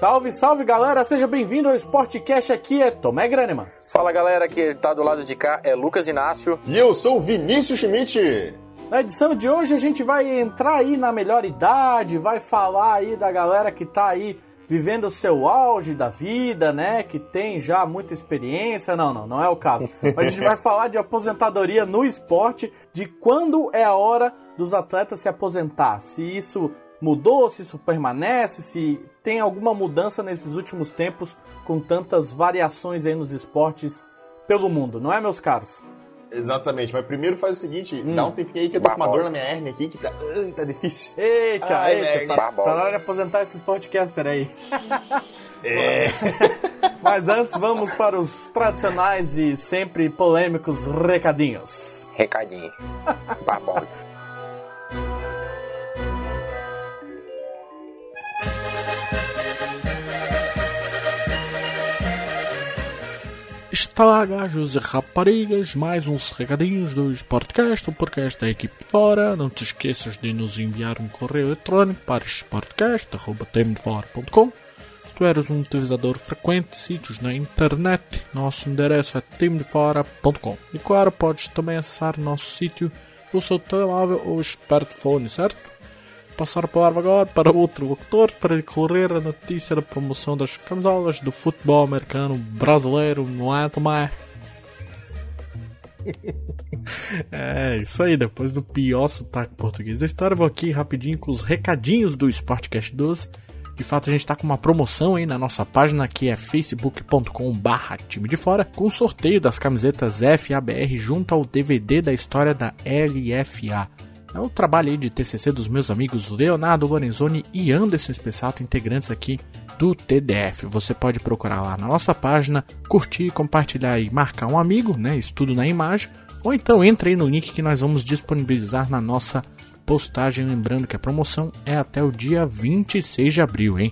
Salve, salve galera, seja bem-vindo ao Sportcast. Aqui é Tomé Graneman. Fala galera, que tá do lado de cá é Lucas Inácio. E eu sou o Vinícius Schmidt. Na edição de hoje a gente vai entrar aí na melhor idade, vai falar aí da galera que tá aí vivendo o seu auge da vida, né? Que tem já muita experiência. Não, não, não é o caso. Mas a gente vai falar de aposentadoria no esporte, de quando é a hora dos atletas se aposentar. Se isso mudou, se isso permanece, se tem alguma mudança nesses últimos tempos com tantas variações aí nos esportes pelo mundo, não é, meus caros? Exatamente, mas primeiro faz o seguinte, hum. dá um tempinho aí que eu tô com uma dor na minha hernia aqui que tá, uh, tá difícil. Eita, Ai, eita, tá, tá na hora de aposentar esses podcasters aí. É. mas antes vamos para os tradicionais e sempre polêmicos recadinhos. Recadinho. Barbosa. Está gajos e raparigas, mais uns recadinhos do Sportcast, o podcast da equipe fora. Não te esqueças de nos enviar um correio eletrônico para sportcast.temdefora.com. Se tu eres um utilizador frequente de sítios na internet, nosso endereço é temdefora.com. E claro, podes também acessar nosso sítio pelo seu telemóvel ou smartphone, certo? Passar a palavra agora para outro locutor para correr a notícia da promoção das camisolas do futebol americano brasileiro, não é, Tomé? é, isso aí, depois do pior sotaque português da história, vou aqui rapidinho com os recadinhos do Sportcast 12. De fato, a gente está com uma promoção aí na nossa página que é facebook.com barra time de fora, com o sorteio das camisetas FABR junto ao DVD da história da LFA. É o trabalho de TCC dos meus amigos Leonardo Lorenzoni e Anderson Espessato, integrantes aqui do TDF. Você pode procurar lá na nossa página, curtir, compartilhar e marcar um amigo, né? Estudo na imagem. Ou então entre aí no link que nós vamos disponibilizar na nossa postagem. Lembrando que a promoção é até o dia 26 de abril, hein?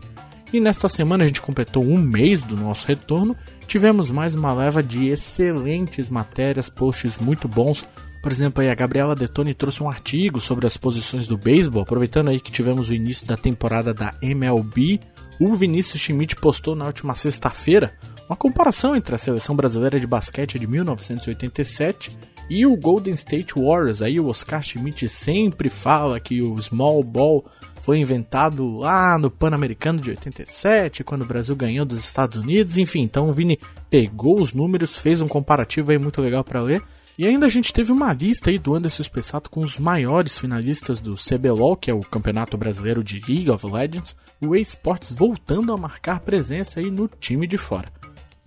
E nesta semana a gente completou um mês do nosso retorno. Tivemos mais uma leva de excelentes matérias, posts muito bons por exemplo, aí a Gabriela Detoni trouxe um artigo sobre as posições do beisebol, aproveitando aí que tivemos o início da temporada da MLB. O Vinícius Schmidt postou na última sexta-feira uma comparação entre a seleção brasileira de basquete de 1987 e o Golden State Warriors. Aí o Oscar Schmidt sempre fala que o small ball foi inventado lá no Pan-Americano de 87, quando o Brasil ganhou dos Estados Unidos. Enfim, então o Vini pegou os números, fez um comparativo aí muito legal para ler. E ainda a gente teve uma lista aí do Anderson Spessato com os maiores finalistas do CBLOL, que é o Campeonato Brasileiro de League of Legends, o eSports voltando a marcar presença aí no time de fora.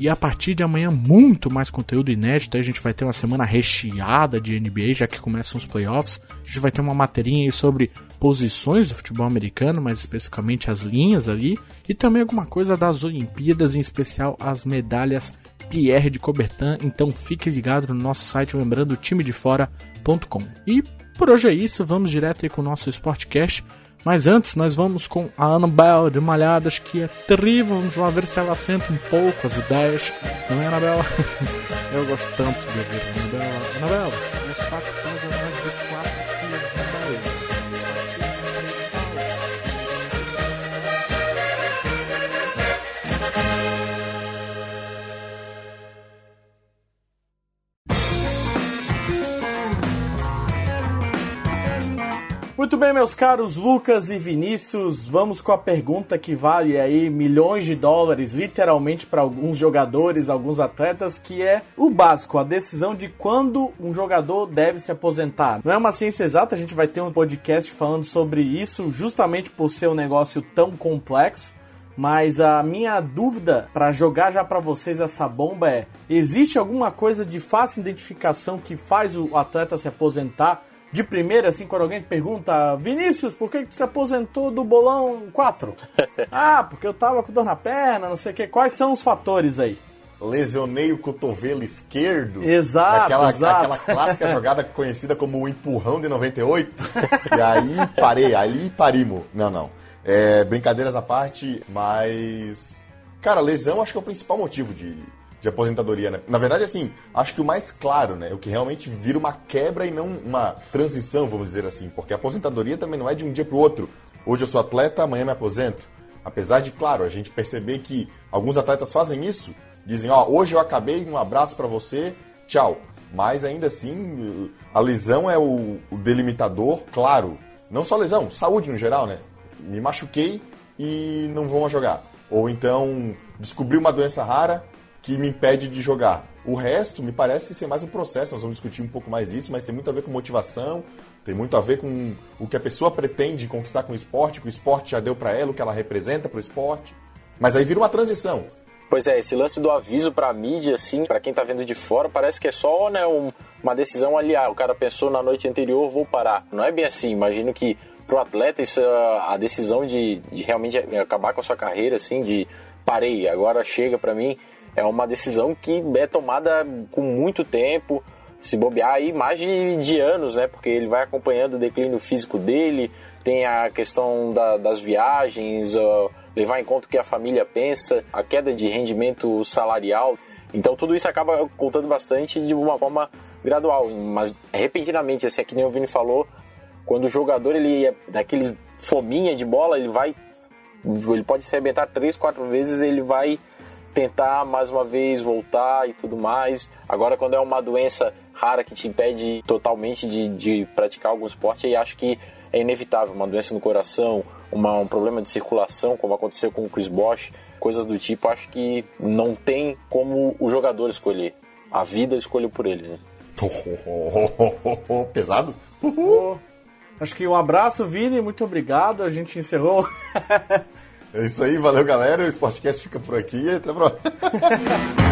E a partir de amanhã, muito mais conteúdo inédito. A gente vai ter uma semana recheada de NBA, já que começam os playoffs. A gente vai ter uma materinha aí sobre posições do futebol americano, mais especificamente as linhas ali. E também alguma coisa das Olimpíadas, em especial as medalhas Pierre de Cobertan, então fique ligado no nosso site, lembrando timedefora.com. E por hoje é isso, vamos direto aí com o nosso Sportcast. Mas antes, nós vamos com a Annabelle de Malhadas, que é terrível. Vamos lá ver se ela senta um pouco as ideias. Não é, Annabelle? Eu gosto tanto de ouvir Annabelle. Annabelle, o saco Muito bem, meus caros Lucas e Vinícius, vamos com a pergunta que vale aí milhões de dólares, literalmente para alguns jogadores, alguns atletas, que é o básico, a decisão de quando um jogador deve se aposentar. Não é uma ciência exata, a gente vai ter um podcast falando sobre isso, justamente por ser um negócio tão complexo. Mas a minha dúvida para jogar já para vocês essa bomba é: existe alguma coisa de fácil identificação que faz o atleta se aposentar? De primeira, assim, quando alguém pergunta, Vinícius, por que, que você aposentou do bolão 4? ah, porque eu tava com dor na perna, não sei o que. Quais são os fatores aí? Lesionei o cotovelo esquerdo. Exato, aquela, exato. Aquela clássica jogada conhecida como o empurrão de 98. e aí parei, aí parimo. Não, não. É, brincadeiras à parte, mas... Cara, lesão acho que é o principal motivo de, de aposentadoria, né? Na verdade, assim, acho que o mais claro, né? O que realmente vira uma quebra e não uma transição, vamos dizer assim. Porque a aposentadoria também não é de um dia para o outro. Hoje eu sou atleta, amanhã me aposento. Apesar de, claro, a gente perceber que alguns atletas fazem isso, dizem, ó, hoje eu acabei, um abraço para você, tchau. Mas ainda assim, a lesão é o, o delimitador, claro. Não só lesão, saúde no geral, né? Me machuquei e não vou jogar. Ou então descobri uma doença rara que me impede de jogar. O resto me parece ser mais um processo, nós vamos discutir um pouco mais isso, mas tem muito a ver com motivação, tem muito a ver com o que a pessoa pretende conquistar com o esporte, que o esporte já deu para ela, o que ela representa para o esporte. Mas aí vira uma transição. Pois é, esse lance do aviso pra mídia, assim, para quem tá vendo de fora, parece que é só, né, um, uma decisão ali, ah, o cara pensou na noite anterior, vou parar. Não é bem assim, imagino que pro atleta isso é a decisão de, de realmente acabar com a sua carreira, assim, de parei, agora chega para mim, é uma decisão que é tomada com muito tempo, se bobear aí mais de, de anos, né? Porque ele vai acompanhando o declínio físico dele, tem a questão da, das viagens, levar em conta o que a família pensa, a queda de rendimento salarial. Então tudo isso acaba contando bastante de uma forma gradual, mas repentinamente, assim, é que nem o Vini falou, quando o jogador ele é daquele fominha de bola, ele vai ele pode se arrebentar três, quatro vezes, ele vai tentar mais uma vez voltar e tudo mais. Agora, quando é uma doença rara que te impede totalmente de, de praticar algum esporte, aí acho que é inevitável. Uma doença no coração, uma, um problema de circulação, como aconteceu com o Chris Bosch, coisas do tipo, acho que não tem como o jogador escolher. A vida escolheu por ele, né? Pesado? Acho que um abraço, Vini, muito obrigado. A gente encerrou. É isso aí, valeu galera. O Sportcast fica por aqui. Até a próxima.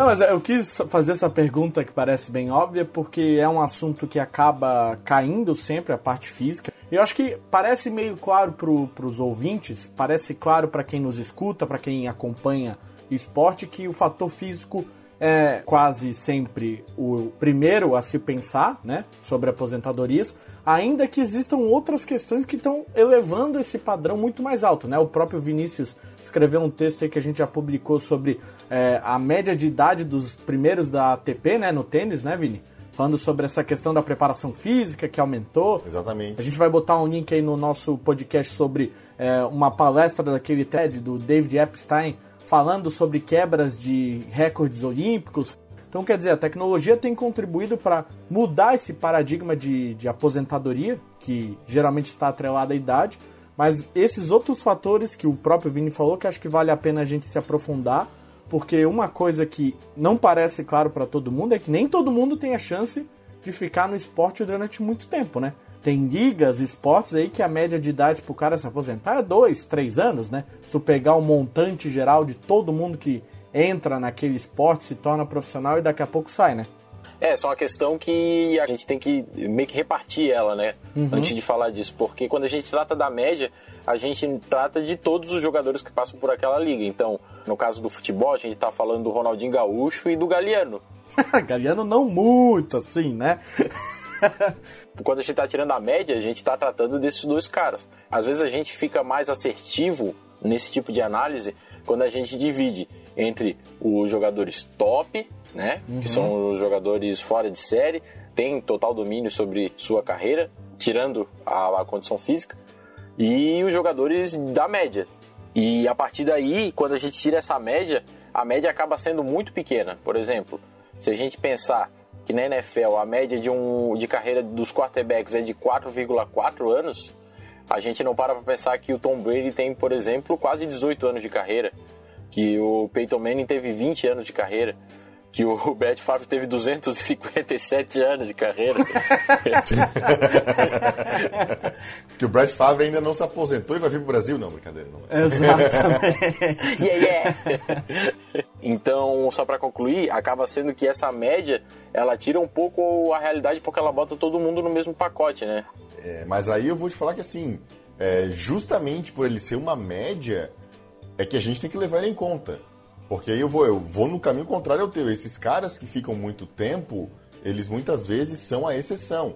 Não, mas eu quis fazer essa pergunta que parece bem óbvia, porque é um assunto que acaba caindo sempre, a parte física. E eu acho que parece meio claro para os ouvintes, parece claro para quem nos escuta, para quem acompanha esporte, que o fator físico é quase sempre o primeiro a se pensar, né, sobre aposentadorias, ainda que existam outras questões que estão elevando esse padrão muito mais alto, né? O próprio Vinícius escreveu um texto aí que a gente já publicou sobre é, a média de idade dos primeiros da ATP, né, no tênis, né, Vini? Falando sobre essa questão da preparação física que aumentou. Exatamente. A gente vai botar um link aí no nosso podcast sobre é, uma palestra daquele TED do David Epstein, falando sobre quebras de recordes olímpicos. Então, quer dizer, a tecnologia tem contribuído para mudar esse paradigma de, de aposentadoria, que geralmente está atrelado à idade, mas esses outros fatores que o próprio Vini falou, que acho que vale a pena a gente se aprofundar, porque uma coisa que não parece claro para todo mundo é que nem todo mundo tem a chance de ficar no esporte durante muito tempo, né? Tem ligas, esportes aí que a média de idade pro cara se aposentar é dois, três anos, né? Se tu pegar o montante geral de todo mundo que entra naquele esporte, se torna profissional e daqui a pouco sai, né? É, só uma questão que a gente tem que meio que repartir ela, né? Uhum. Antes de falar disso. Porque quando a gente trata da média, a gente trata de todos os jogadores que passam por aquela liga. Então, no caso do futebol, a gente tá falando do Ronaldinho Gaúcho e do Galeano. Galeano não muito, assim, né? Quando a gente está tirando a média, a gente está tratando desses dois caras. Às vezes a gente fica mais assertivo nesse tipo de análise quando a gente divide entre os jogadores top, né, uhum. que são os jogadores fora de série, tem total domínio sobre sua carreira, tirando a, a condição física, e os jogadores da média. E a partir daí, quando a gente tira essa média, a média acaba sendo muito pequena. Por exemplo, se a gente pensar que na NFL a média de, um, de carreira dos quarterbacks é de 4,4 anos, a gente não para para pensar que o Tom Brady tem, por exemplo, quase 18 anos de carreira, que o Peyton Manning teve 20 anos de carreira, que o Brett Favre teve 257 anos de carreira. que o Brett Favre ainda não se aposentou e vai vir pro Brasil, não, brincadeira, não. Exatamente. yeah, yeah. então, só para concluir, acaba sendo que essa média, ela tira um pouco a realidade porque ela bota todo mundo no mesmo pacote, né? É, mas aí eu vou te falar que assim, é, justamente por ele ser uma média, é que a gente tem que levar ele em conta. Porque aí eu vou, eu vou no caminho contrário ao teu. Esses caras que ficam muito tempo, eles muitas vezes são a exceção.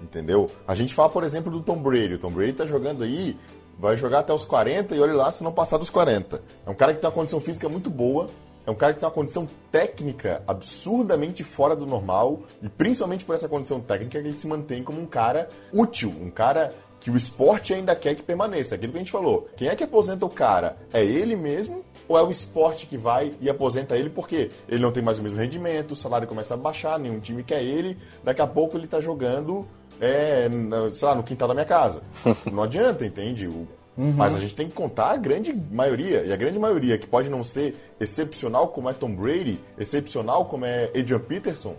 Entendeu? A gente fala, por exemplo, do Tom Brady. O Tom Brady tá jogando aí, vai jogar até os 40 e olha lá se não passar dos 40. É um cara que tem uma condição física muito boa, é um cara que tem uma condição técnica absurdamente fora do normal e principalmente por essa condição técnica que ele se mantém como um cara útil, um cara que o esporte ainda quer que permaneça. Aquilo que a gente falou. Quem é que aposenta o cara? É ele mesmo ou é o esporte que vai e aposenta ele porque ele não tem mais o mesmo rendimento, o salário começa a baixar, nenhum time quer ele, daqui a pouco ele tá jogando, é, sei lá, no quintal da minha casa. não adianta, entende? O Uhum. Mas a gente tem que contar a grande maioria. E a grande maioria, que pode não ser excepcional como é Tom Brady, excepcional como é Adrian Peterson.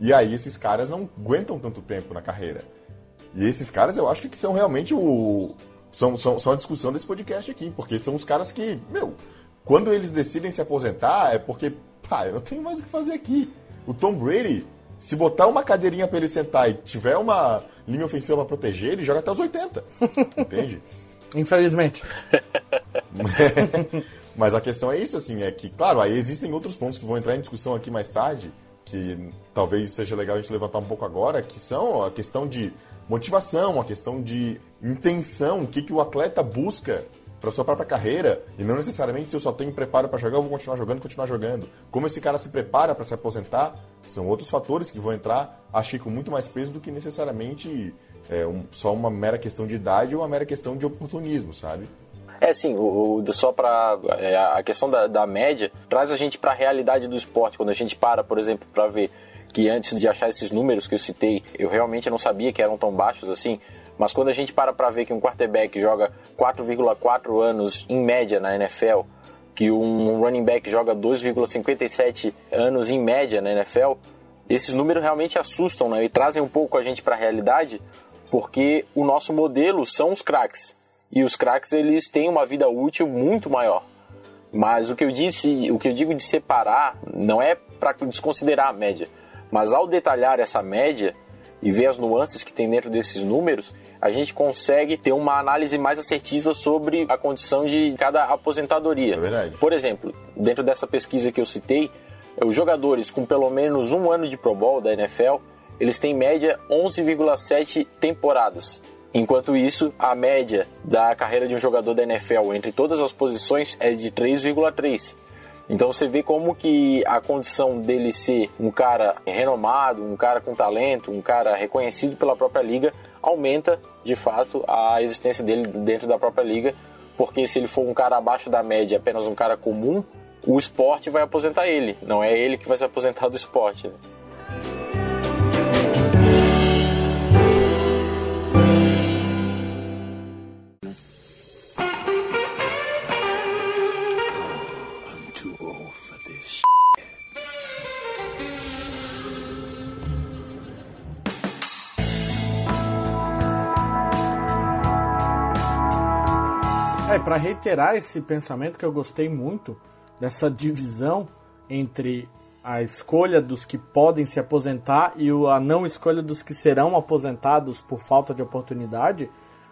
E aí esses caras não aguentam tanto tempo na carreira. E esses caras eu acho que são realmente o. São, são, são a discussão desse podcast aqui. Porque são os caras que, meu, quando eles decidem se aposentar é porque, pá, eu não tenho mais o que fazer aqui. O Tom Brady, se botar uma cadeirinha para ele sentar e tiver uma linha ofensiva para proteger, ele joga até os 80. Entende? Infelizmente. Mas a questão é isso, assim, é que, claro, aí existem outros pontos que vão entrar em discussão aqui mais tarde, que talvez seja legal a gente levantar um pouco agora, que são a questão de motivação, a questão de intenção, o que, que o atleta busca para sua própria carreira e não necessariamente se eu só tenho preparo para jogar, eu vou continuar jogando, continuar jogando. Como esse cara se prepara para se aposentar, são outros fatores que vão entrar, achei com muito mais peso do que necessariamente é, um, só uma mera questão de idade ou uma mera questão de oportunismo, sabe? É, sim, o, o só para é, a questão da, da, média traz a gente para a realidade do esporte. Quando a gente para, por exemplo, para ver que antes de achar esses números que eu citei, eu realmente não sabia que eram tão baixos assim. Mas quando a gente para para ver que um quarterback joga 4,4 anos em média na NFL, que um running back joga 2,57 anos em média na NFL, esses números realmente assustam né? e trazem um pouco a gente para a realidade, porque o nosso modelo são os craques. E os craques eles têm uma vida útil muito maior. Mas o que eu disse, o que eu digo de separar não é para desconsiderar a média, mas ao detalhar essa média e ver as nuances que tem dentro desses números, a gente consegue ter uma análise mais assertiva sobre a condição de cada aposentadoria. É verdade. Por exemplo, dentro dessa pesquisa que eu citei, os jogadores com pelo menos um ano de Pro Bowl da NFL eles têm média 11,7 temporadas. Enquanto isso, a média da carreira de um jogador da NFL entre todas as posições é de 3,3. Então você vê como que a condição dele ser um cara renomado, um cara com talento, um cara reconhecido pela própria liga, aumenta de fato a existência dele dentro da própria liga, porque se ele for um cara abaixo da média, apenas um cara comum, o esporte vai aposentar ele, não é ele que vai se aposentar do esporte. Né? Para reiterar esse pensamento que eu gostei muito dessa divisão entre a escolha dos que podem se aposentar e a não escolha dos que serão aposentados por falta de oportunidade,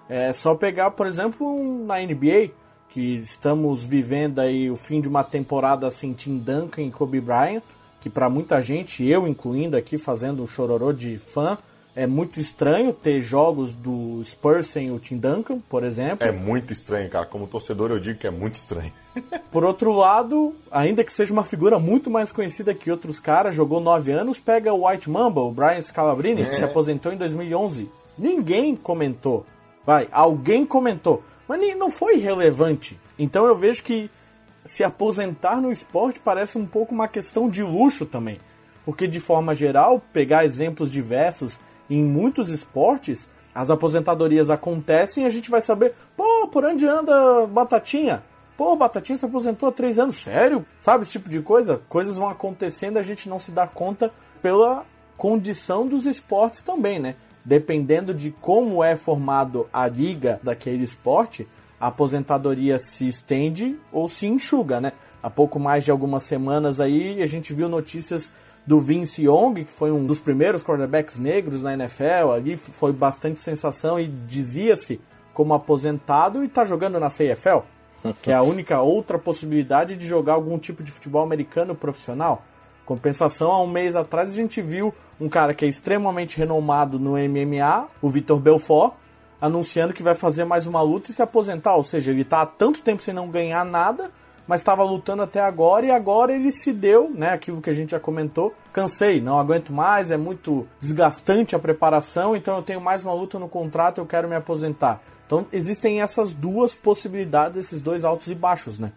é só pegar, por exemplo, na NBA, que estamos vivendo aí o fim de uma temporada sem Tim Duncan e Kobe Bryant, que para muita gente, eu incluindo aqui fazendo um chororô de fã, é muito estranho ter jogos do Spurs sem o Tim Duncan, por exemplo. É muito estranho, cara. Como torcedor eu digo que é muito estranho. por outro lado, ainda que seja uma figura muito mais conhecida que outros caras, jogou nove anos, pega o White Mamba, o Brian Scalabrine, é. que se aposentou em 2011. Ninguém comentou. Vai, alguém comentou. Mas não foi relevante. Então eu vejo que se aposentar no esporte parece um pouco uma questão de luxo também. Porque, de forma geral, pegar exemplos diversos em muitos esportes, as aposentadorias acontecem e a gente vai saber, pô, por onde anda Batatinha? Pô, Batatinha se aposentou há três anos, sério? Sabe esse tipo de coisa? Coisas vão acontecendo e a gente não se dá conta pela condição dos esportes também, né? Dependendo de como é formado a liga daquele esporte, a aposentadoria se estende ou se enxuga, né? Há pouco mais de algumas semanas aí a gente viu notícias do Vince Young, que foi um dos primeiros quarterbacks negros na NFL, ali foi bastante sensação e dizia-se como aposentado e está jogando na CFL, que é a única outra possibilidade de jogar algum tipo de futebol americano profissional. Compensação, há um mês atrás a gente viu um cara que é extremamente renomado no MMA, o Vitor Belfort, anunciando que vai fazer mais uma luta e se aposentar, ou seja, ele está há tanto tempo sem não ganhar nada mas estava lutando até agora e agora ele se deu, né? Aquilo que a gente já comentou. Cansei, não aguento mais, é muito desgastante a preparação, então eu tenho mais uma luta no contrato, eu quero me aposentar. Então existem essas duas possibilidades, esses dois altos e baixos, né?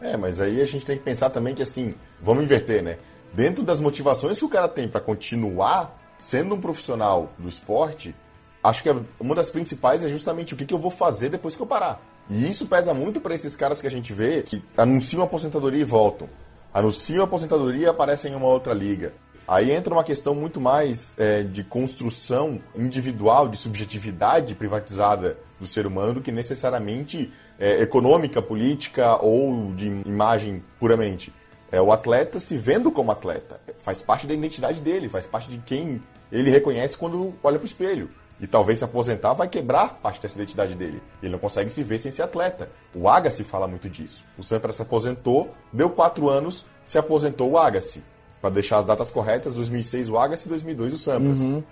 É, mas aí a gente tem que pensar também que assim, vamos inverter, né? Dentro das motivações que o cara tem para continuar sendo um profissional do esporte, acho que uma das principais é justamente o que, que eu vou fazer depois que eu parar. E isso pesa muito para esses caras que a gente vê que anunciam aposentadoria e voltam. Anunciam aposentadoria e aparecem em uma outra liga. Aí entra uma questão muito mais é, de construção individual, de subjetividade privatizada do ser humano do que necessariamente é, econômica, política ou de imagem puramente. É o atleta se vendo como atleta. Faz parte da identidade dele, faz parte de quem ele reconhece quando olha para o espelho. E talvez se aposentar vai quebrar parte dessa identidade dele. Ele não consegue se ver sem ser atleta. O Agassi fala muito disso. O Sampras se aposentou, deu quatro anos, se aposentou o Agassi. Para deixar as datas corretas, 2006 o Agassi, 2002 o Sampras. Uhum.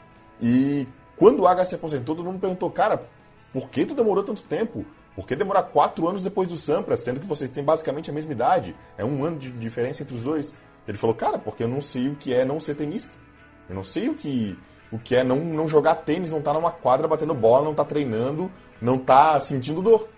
E quando o Agassi se aposentou, todo mundo perguntou, cara, por que tu demorou tanto tempo? Por que demorar quatro anos depois do Sampras, sendo que vocês têm basicamente a mesma idade? É um ano de diferença entre os dois. Ele falou, cara, porque eu não sei o que é não ser tenista. Eu não sei o que o que é não, não jogar tênis, não estar tá numa quadra batendo bola, não estar tá treinando, não estar tá sentindo dor.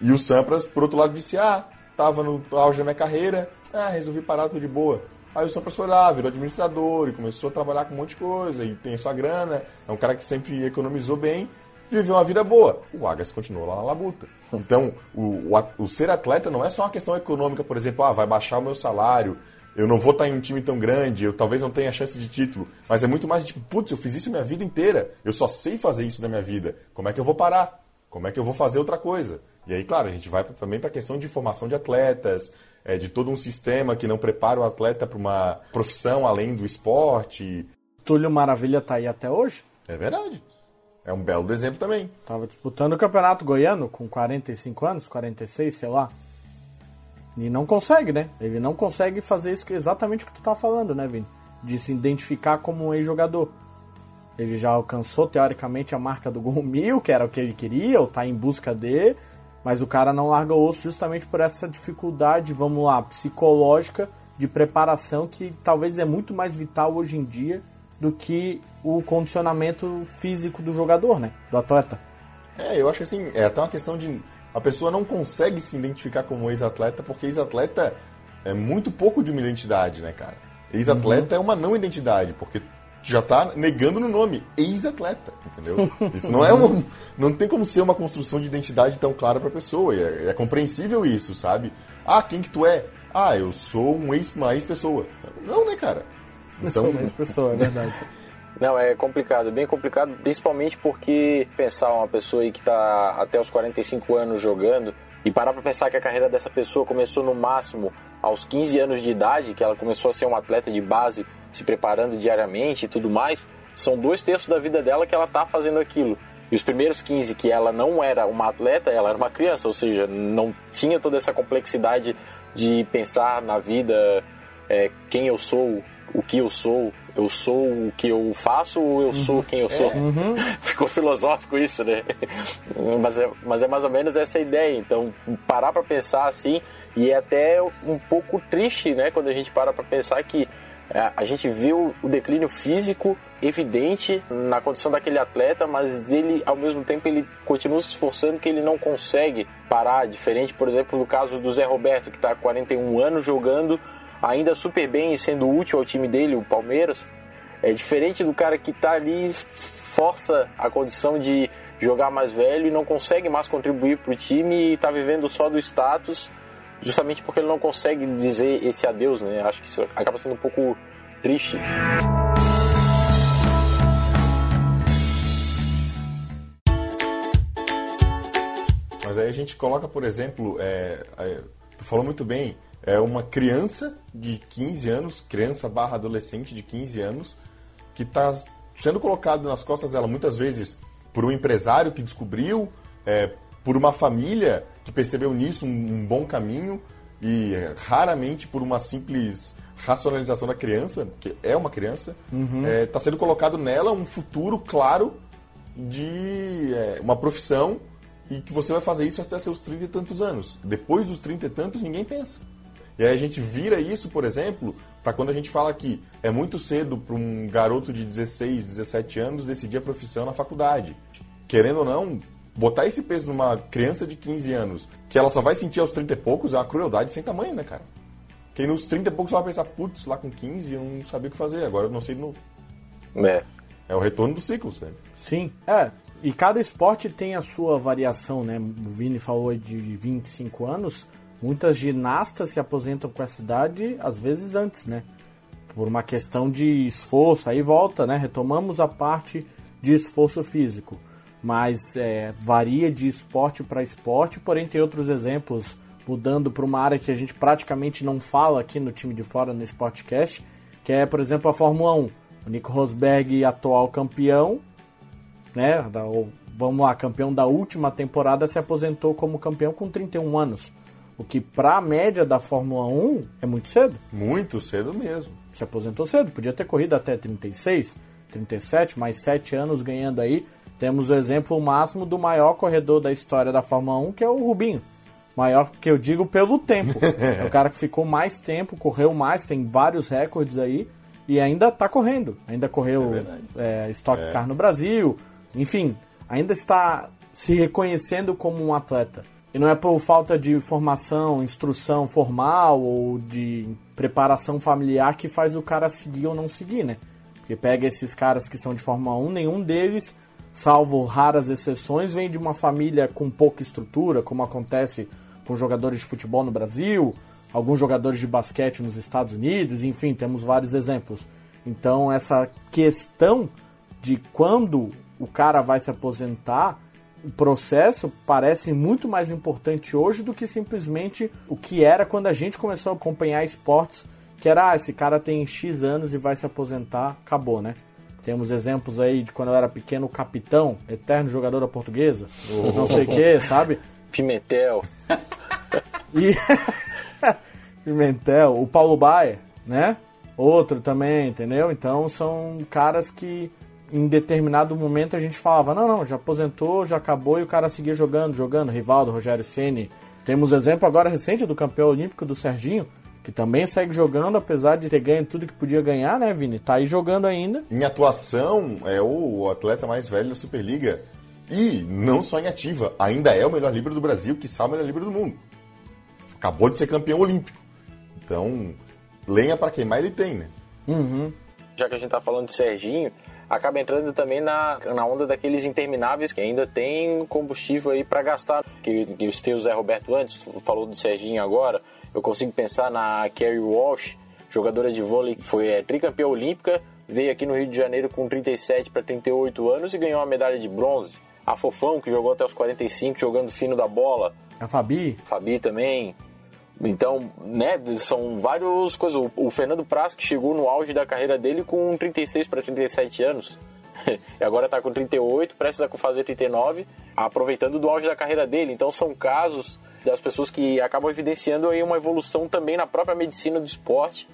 E o Sampras, por outro lado, disse: Ah, tava no auge da minha carreira, ah, resolvi parar tudo de boa. Aí o Sampras foi lá, virou administrador e começou a trabalhar com um monte de coisa, e tem sua grana, é um cara que sempre economizou bem, viveu uma vida boa. O Agas continuou lá na labuta. Então, o, o, o ser atleta não é só uma questão econômica, por exemplo, ah, vai baixar o meu salário, eu não vou estar em um time tão grande, eu talvez não tenha chance de título, mas é muito mais tipo, putz, eu fiz isso minha vida inteira, eu só sei fazer isso na minha vida, como é que eu vou parar? Como é que eu vou fazer outra coisa? E aí, claro, a gente vai também para a questão de formação de atletas, é, de todo um sistema que não prepara o atleta para uma profissão além do esporte. Túlio Maravilha tá aí até hoje? É verdade. É um belo exemplo também. Tava disputando o Campeonato Goiano com 45 anos, 46, sei lá. E não consegue, né? Ele não consegue fazer isso exatamente o que tu tá falando, né, Vini? De se identificar como um ex-jogador. Ele já alcançou, teoricamente, a marca do gol mil, que era o que ele queria, ou tá em busca de, mas o cara não larga o osso justamente por essa dificuldade, vamos lá, psicológica de preparação que talvez é muito mais vital hoje em dia do que o condicionamento físico do jogador, né? Do atleta. É, eu acho que assim, é até uma questão de a pessoa não consegue se identificar como ex-atleta porque ex-atleta é muito pouco de uma identidade, né, cara? Ex-atleta uhum. é uma não identidade, porque já tá negando no nome, ex-atleta, entendeu? Isso não é um, não tem como ser uma construção de identidade tão clara para a pessoa, é, é, compreensível isso, sabe? Ah, quem que tu é? Ah, eu sou um ex, uma ex-pessoa. Não, né, cara? Então... Eu sou uma ex-pessoa, é verdade. Não, é complicado, bem complicado, principalmente porque pensar uma pessoa aí que está até os 45 anos jogando e parar para pensar que a carreira dessa pessoa começou no máximo aos 15 anos de idade, que ela começou a ser uma atleta de base, se preparando diariamente e tudo mais, são dois terços da vida dela que ela está fazendo aquilo. E os primeiros 15 que ela não era uma atleta, ela era uma criança, ou seja, não tinha toda essa complexidade de pensar na vida, é, quem eu sou, o que eu sou, eu sou o que eu faço ou eu uhum. sou quem eu sou? É. Uhum. Ficou filosófico isso, né? mas, é, mas é mais ou menos essa ideia. Então, parar para pensar assim, e é até um pouco triste, né? Quando a gente para para pensar que é, a gente vê o, declínio físico evidente na condição daquele atleta, mas ele, ao mesmo tempo, ele continua se esforçando que ele não consegue parar. Diferente, por exemplo, do caso do Zé Roberto, que está há 41 anos jogando ainda super bem e sendo útil ao time dele, o Palmeiras. É diferente do cara que está ali, força a condição de jogar mais velho e não consegue mais contribuir para o time e está vivendo só do status, justamente porque ele não consegue dizer esse adeus, né? Acho que isso acaba sendo um pouco triste. Mas aí a gente coloca, por exemplo, é, é, falou muito bem, é uma criança de 15 anos, criança barra adolescente de 15 anos, que está sendo colocado nas costas dela muitas vezes por um empresário que descobriu, é, por uma família que percebeu nisso um, um bom caminho e raramente por uma simples racionalização da criança, que é uma criança, está uhum. é, tá sendo colocado nela um futuro claro de é, uma profissão e que você vai fazer isso até seus 30 e tantos anos. Depois dos 30 e tantos, ninguém pensa. E aí a gente vira isso, por exemplo, para quando a gente fala que é muito cedo para um garoto de 16, 17 anos decidir a profissão na faculdade. Querendo ou não, botar esse peso numa criança de 15 anos, que ela só vai sentir aos 30 e poucos, é uma crueldade sem tamanho, né, cara? Quem nos 30 e poucos vai pensar, putz, lá com 15 eu não sabia o que fazer, agora eu não sei de novo. É. É o retorno do ciclo, sabe? Sim, é. E cada esporte tem a sua variação, né? O Vini falou de 25 anos. Muitas ginastas se aposentam com essa idade, às vezes antes, né? Por uma questão de esforço. Aí volta, né? Retomamos a parte de esforço físico. Mas é, varia de esporte para esporte, porém tem outros exemplos, mudando para uma área que a gente praticamente não fala aqui no time de fora no Sportcast, que é, por exemplo, a Fórmula 1. O Nico Rosberg, atual campeão, né? Da, vamos lá, campeão da última temporada, se aposentou como campeão com 31 anos. O que para a média da Fórmula 1 é muito cedo. Muito cedo mesmo. Se aposentou cedo, podia ter corrido até 36, 37, mais 7 anos ganhando aí. Temos o exemplo máximo do maior corredor da história da Fórmula 1, que é o Rubinho. Maior que eu digo pelo tempo. é o cara que ficou mais tempo, correu mais, tem vários recordes aí e ainda está correndo. Ainda correu é é, Stock é. Car no Brasil, enfim, ainda está se reconhecendo como um atleta. E não é por falta de formação, instrução formal ou de preparação familiar que faz o cara seguir ou não seguir, né? Porque pega esses caras que são de Fórmula 1, nenhum deles, salvo raras exceções, vem de uma família com pouca estrutura, como acontece com jogadores de futebol no Brasil, alguns jogadores de basquete nos Estados Unidos, enfim, temos vários exemplos. Então, essa questão de quando o cara vai se aposentar o processo parece muito mais importante hoje do que simplesmente o que era quando a gente começou a acompanhar esportes, que era, ah, esse cara tem X anos e vai se aposentar, acabou, né? Temos exemplos aí de quando eu era pequeno, o capitão, eterno jogador da portuguesa, não sei o que, sabe? Pimentel. E... Pimentel, o Paulo Baia, né? Outro também, entendeu? Então são caras que em determinado momento a gente falava, não, não, já aposentou, já acabou e o cara seguia jogando, jogando, Rivaldo, Rogério Ceni. Temos exemplo agora recente do campeão olímpico do Serginho, que também segue jogando, apesar de ter ganho tudo que podia ganhar, né, Vini? Tá aí jogando ainda. Em atuação, é o atleta mais velho da Superliga. E não só em ativa, ainda é o melhor livro do Brasil, que sabe o melhor livro do mundo. Acabou de ser campeão olímpico. Então, lenha para queimar ele tem, né? Uhum. Já que a gente tá falando de Serginho, acaba entrando também na, na onda daqueles intermináveis que ainda tem combustível aí para gastar. Que, que os teus Zé Roberto antes, falou do Serginho agora, eu consigo pensar na Kerry Walsh, jogadora de vôlei, foi é, tricampeã olímpica, veio aqui no Rio de Janeiro com 37 para 38 anos e ganhou uma medalha de bronze. A Fofão, que jogou até os 45, jogando fino da bola. A Fabi. Fabi também. Então, né, são várias coisas. O, Fernando Praz, que chegou no auge da carreira dele com 36 para 37 anos, e agora está com 38, precisa fazer 39, aproveitando do auge da carreira dele. Então, são casos das pessoas que acabam evidenciando aí uma evolução também na própria medicina do esporte,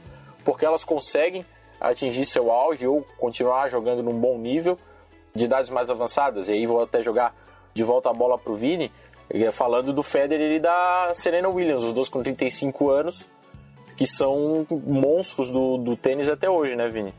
porque elas conseguem atingir seu auge ou continuar jogando num bom nível de idades mais avançadas. E aí vou até jogar de volta a bola para o Vini falando do Federer e da Serena Williams, os dois com 35 anos, que são monstros do, do tênis até hoje, né, Vini?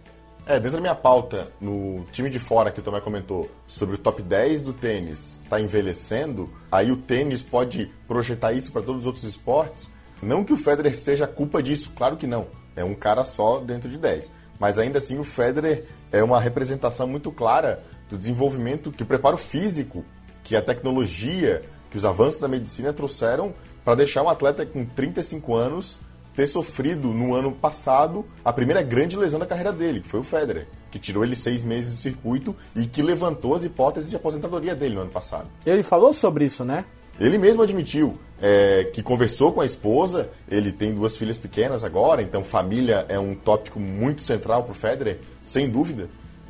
É, dentro da minha pauta, no time de fora que o Tomé comentou, sobre o top 10 do tênis está envelhecendo, aí o tênis pode projetar isso para todos os outros esportes. Não que o Federer seja culpa disso, claro que não. É um cara só dentro de 10. Mas ainda assim, o Federer é uma representação muito clara do desenvolvimento, que o preparo físico, que a tecnologia que os avanços da medicina trouxeram para deixar um atleta com 35 anos ter sofrido no ano passado a primeira grande lesão da carreira dele, que foi o Federer, que tirou ele seis meses do circuito e que levantou as hipóteses de aposentadoria dele no ano passado. Ele falou sobre isso, né? Ele mesmo admitiu é, que conversou com a esposa, ele tem duas filhas pequenas agora, então família é um tópico muito central para o Federer, sem dúvida.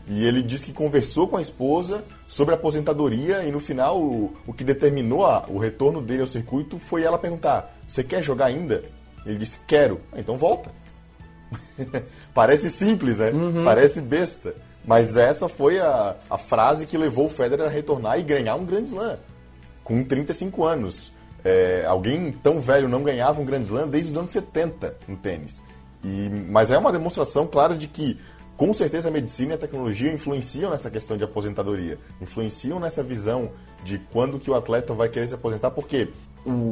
E ele disse que conversou com a esposa sobre a aposentadoria e no final o, o que determinou a, o retorno dele ao circuito foi ela perguntar: Você quer jogar ainda? Ele disse: Quero. Ah, então volta. Parece simples, né? Uhum. Parece besta. Mas essa foi a, a frase que levou o Federer a retornar e ganhar um grande slam. com 35 anos. É, alguém tão velho não ganhava um Grand Slam desde os anos 70 no tênis. E, mas é uma demonstração clara de que, com certeza, a medicina e a tecnologia influenciam nessa questão de aposentadoria, influenciam nessa visão de quando que o atleta vai querer se aposentar, porque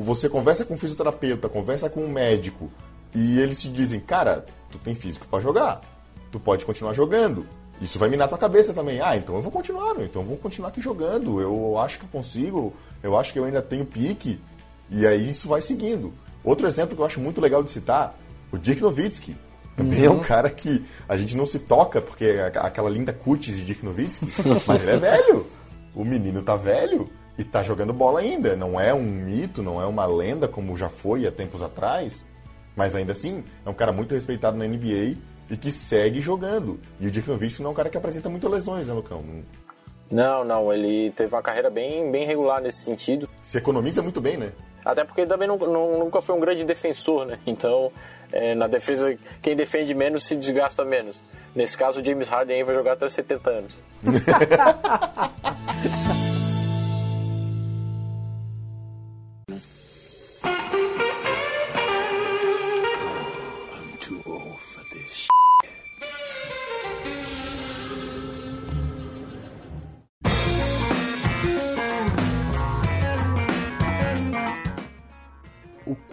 você conversa com um fisioterapeuta, conversa com um médico, e eles te dizem, cara, tu tem físico para jogar, tu pode continuar jogando. Isso vai minar tua cabeça também. Ah, então eu vou continuar. Então eu vou continuar aqui jogando. Eu acho que eu consigo. Eu acho que eu ainda tenho pique. E aí isso vai seguindo. Outro exemplo que eu acho muito legal de citar, o Dirk Nowitzki. Também uhum. é um cara que a gente não se toca, porque é aquela linda cutis de Dirk Nowitzki, mas ele é velho. O menino tá velho e tá jogando bola ainda. Não é um mito, não é uma lenda como já foi há tempos atrás, mas ainda assim é um cara muito respeitado na NBA e que segue jogando. E o Dirk Nowitzki não é um cara que apresenta muitas lesões, né, Lucão? Não, não, ele teve uma carreira bem, bem regular nesse sentido. Se economiza muito bem, né? Até porque ele também não, não, nunca foi um grande defensor, né? Então, é, na defesa, quem defende menos se desgasta menos. Nesse caso, o James Harden vai jogar até os 70 anos.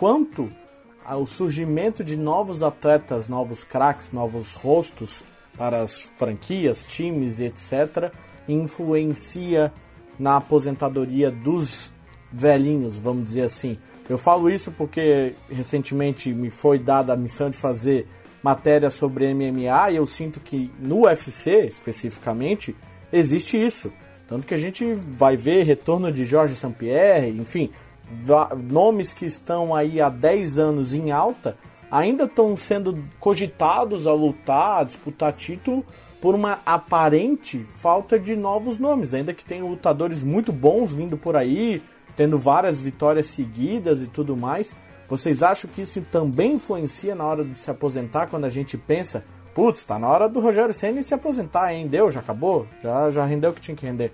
quanto o surgimento de novos atletas, novos craques, novos rostos para as franquias, times e etc., influencia na aposentadoria dos velhinhos, vamos dizer assim. Eu falo isso porque recentemente me foi dada a missão de fazer matéria sobre MMA e eu sinto que no UFC especificamente existe isso. Tanto que a gente vai ver retorno de Jorge St. Pierre, enfim, nomes que estão aí há 10 anos em alta ainda estão sendo cogitados a lutar, a disputar título por uma aparente falta de novos nomes, ainda que tenham lutadores muito bons vindo por aí, tendo várias vitórias seguidas e tudo mais. Vocês acham que isso também influencia na hora de se aposentar quando a gente pensa, putz, tá na hora do Rogério Senna se aposentar, hein? Deu, já acabou? Já, já rendeu o que tinha que render.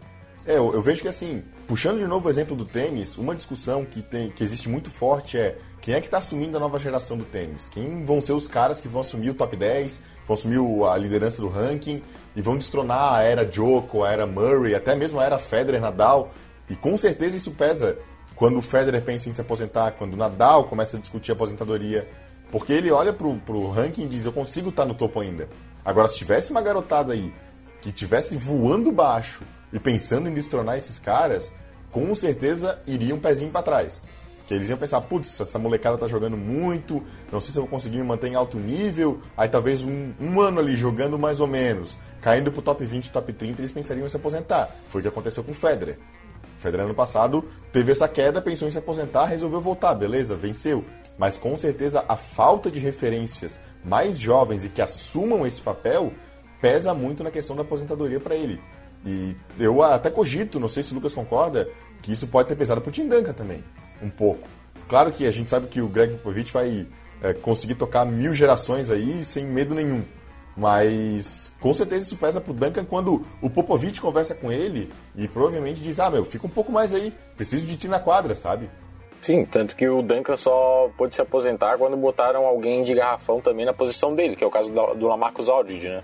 É, eu, eu vejo que assim, Puxando de novo o exemplo do tênis, uma discussão que, tem, que existe muito forte é quem é que está assumindo a nova geração do tênis? Quem vão ser os caras que vão assumir o top 10, vão assumir a liderança do ranking e vão destronar a era Djoko, a era Murray, até mesmo a era Federer, Nadal. E com certeza isso pesa quando o Federer pensa em se aposentar, quando o Nadal começa a discutir a aposentadoria. Porque ele olha pro, pro ranking e diz, eu consigo estar tá no topo ainda. Agora, se tivesse uma garotada aí que tivesse voando baixo e pensando em destronar esses caras, com certeza iriam um pezinho para trás. Que eles iam pensar, putz, essa molecada tá jogando muito, não sei se eu vou conseguir me manter em alto nível, aí talvez um, um ano ali jogando mais ou menos, caindo pro top 20, top 30, eles pensariam em se aposentar. Foi o que aconteceu com o Federer. O Federer ano passado teve essa queda, pensou em se aposentar, resolveu voltar, beleza, venceu. Mas com certeza a falta de referências mais jovens e que assumam esse papel pesa muito na questão da aposentadoria para ele. E eu até cogito, não sei se o Lucas concorda, que isso pode ter pesado pro Tim Duncan também, um pouco. Claro que a gente sabe que o Greg Popovich vai é, conseguir tocar mil gerações aí sem medo nenhum. Mas com certeza isso pesa pro Duncan quando o Popovich conversa com ele e provavelmente diz: Ah, meu, fica um pouco mais aí, preciso de ti na quadra, sabe? Sim, tanto que o Duncan só pôde se aposentar quando botaram alguém de garrafão também na posição dele, que é o caso do Lamarcus Aldridge, né?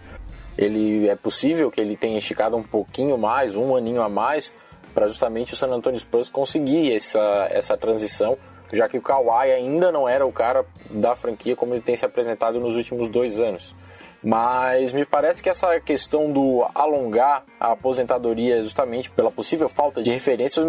Ele é possível que ele tenha esticado um pouquinho mais, um aninho a mais, para justamente o San Antonio Spurs conseguir essa, essa transição, já que o Kawhi ainda não era o cara da franquia como ele tem se apresentado nos últimos dois anos. Mas me parece que essa questão do alongar a aposentadoria justamente pela possível falta de referência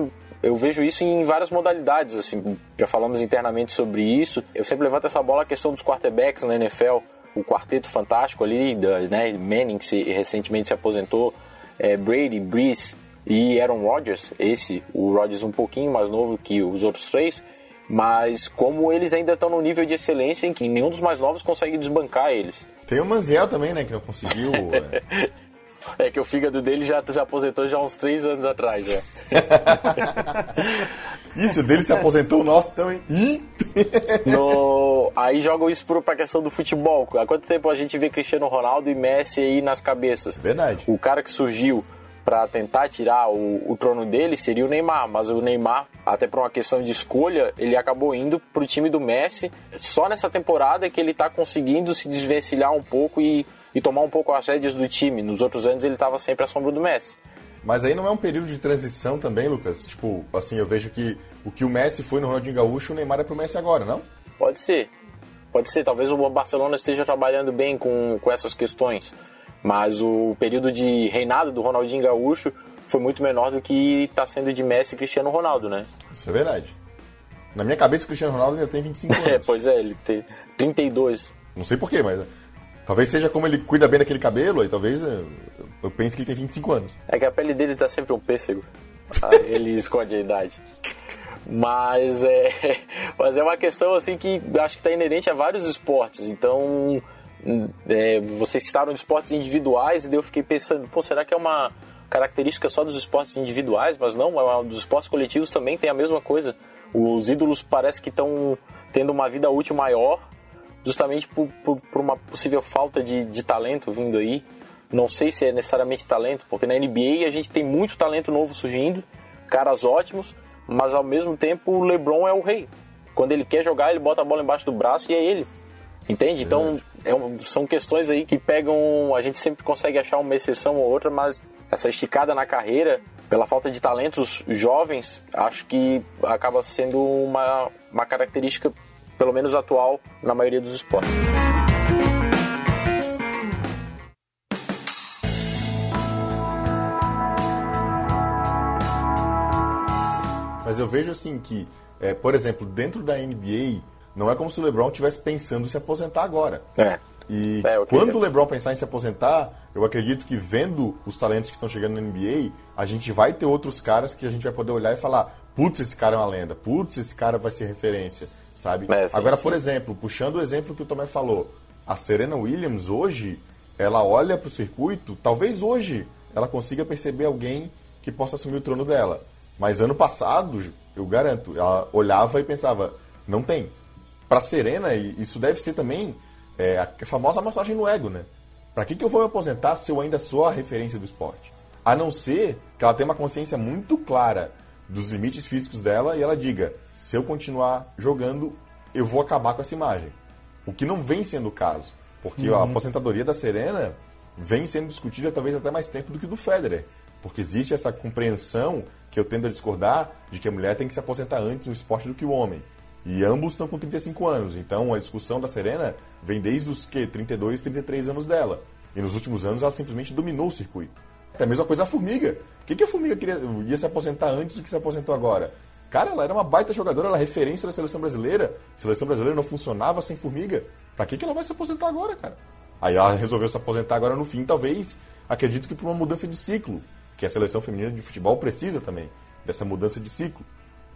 eu vejo isso em várias modalidades, assim, já falamos internamente sobre isso. Eu sempre levanto essa bola a questão dos quarterbacks na NFL o quarteto fantástico ali, da, né, Manning, que se, recentemente se aposentou, é, Brady, Breeze e Aaron Rodgers, esse, o Rodgers um pouquinho mais novo que os outros três, mas como eles ainda estão no nível de excelência em que nenhum dos mais novos consegue desbancar eles. Tem o Manziel também, né, que não conseguiu... É. é que o fígado dele já se aposentou já uns três anos atrás, né? Isso, dele se aposentou, o nosso também. no... Aí jogam isso pra questão do futebol. Há quanto tempo a gente vê Cristiano Ronaldo e Messi aí nas cabeças? Verdade. O cara que surgiu para tentar tirar o, o, trono dele seria o Neymar, mas o Neymar, até por uma questão de escolha, ele acabou indo para o time do Messi. Só nessa temporada que ele está conseguindo se desvencilhar um pouco e, e tomar um pouco as rédeas do time. Nos outros anos ele estava sempre à sombra do Messi. Mas aí não é um período de transição também, Lucas? Tipo, assim, eu vejo que o que o Messi foi no Ronaldinho Gaúcho, o Neymar é pro Messi agora, não? Pode ser. Pode ser. Talvez o Barcelona esteja trabalhando bem com, com essas questões. Mas o período de reinado do Ronaldinho Gaúcho foi muito menor do que está sendo de Messi e Cristiano Ronaldo, né? Isso é verdade. Na minha cabeça, o Cristiano Ronaldo ainda tem 25 anos. é, pois é, ele tem 32. Não sei porquê, mas talvez seja como ele cuida bem daquele cabelo, aí talvez eu, eu pense que ele tem 25 anos. É que a pele dele tá sempre um pêssego. Aí ele esconde a idade. Mas é, mas é uma questão assim que acho que está inerente a vários esportes. Então, é, vocês citaram esportes individuais e eu fiquei pensando, pô, será que é uma característica só dos esportes individuais? Mas não, é dos esportes coletivos também tem a mesma coisa. Os ídolos parece que estão tendo uma vida útil maior, justamente por, por, por uma possível falta de, de talento vindo aí. Não sei se é necessariamente talento, porque na NBA a gente tem muito talento novo surgindo, caras ótimos, mas ao mesmo tempo o LeBron é o rei. Quando ele quer jogar, ele bota a bola embaixo do braço e é ele. Entende? Então, é um, são questões aí que pegam. A gente sempre consegue achar uma exceção ou outra, mas essa esticada na carreira, pela falta de talentos jovens, acho que acaba sendo uma, uma característica, pelo menos atual, na maioria dos esportes. Mas eu vejo assim que, é, por exemplo, dentro da NBA não é como se o LeBron estivesse pensando em se aposentar agora. É. E é, quando o LeBron pensar em se aposentar, eu acredito que vendo os talentos que estão chegando na NBA, a gente vai ter outros caras que a gente vai poder olhar e falar: putz, esse cara é uma lenda, putz, esse cara vai ser referência, sabe? É, sim, Agora, sim. por exemplo, puxando o exemplo que o Tomé falou, a Serena Williams hoje, ela olha para o circuito, talvez hoje ela consiga perceber alguém que possa assumir o trono dela. Mas ano passado, eu garanto, ela olhava e pensava: não tem para Serena, e isso deve ser também é, a famosa massagem no ego, né? Para que, que eu vou me aposentar se eu ainda sou a referência do esporte? A não ser que ela tenha uma consciência muito clara dos limites físicos dela e ela diga: se eu continuar jogando, eu vou acabar com essa imagem. O que não vem sendo o caso, porque uhum. a aposentadoria da Serena vem sendo discutida talvez até mais tempo do que do Federer, porque existe essa compreensão que eu tendo a discordar de que a mulher tem que se aposentar antes no esporte do que o homem. E ambos estão com 35 anos. Então a discussão da Serena vem desde os que 32, 33 anos dela. E nos últimos anos ela simplesmente dominou o circuito. É a mesma coisa a Formiga. Por que, que a Formiga queria, ia se aposentar antes do que se aposentou agora? Cara, ela era uma baita jogadora, ela é referência da seleção brasileira. A seleção brasileira não funcionava sem Formiga. Pra que, que ela vai se aposentar agora, cara? Aí ela resolveu se aposentar agora no fim, talvez, acredito que por uma mudança de ciclo. Que a seleção feminina de futebol precisa também dessa mudança de ciclo,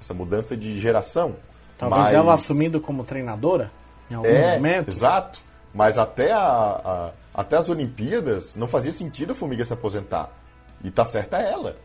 essa mudança de geração. Talvez Mas... ela assumindo como treinadora em algum é, momento. Exato. Mas até, a, a, até as Olimpíadas não fazia sentido a Formiga se aposentar. E tá certa ela.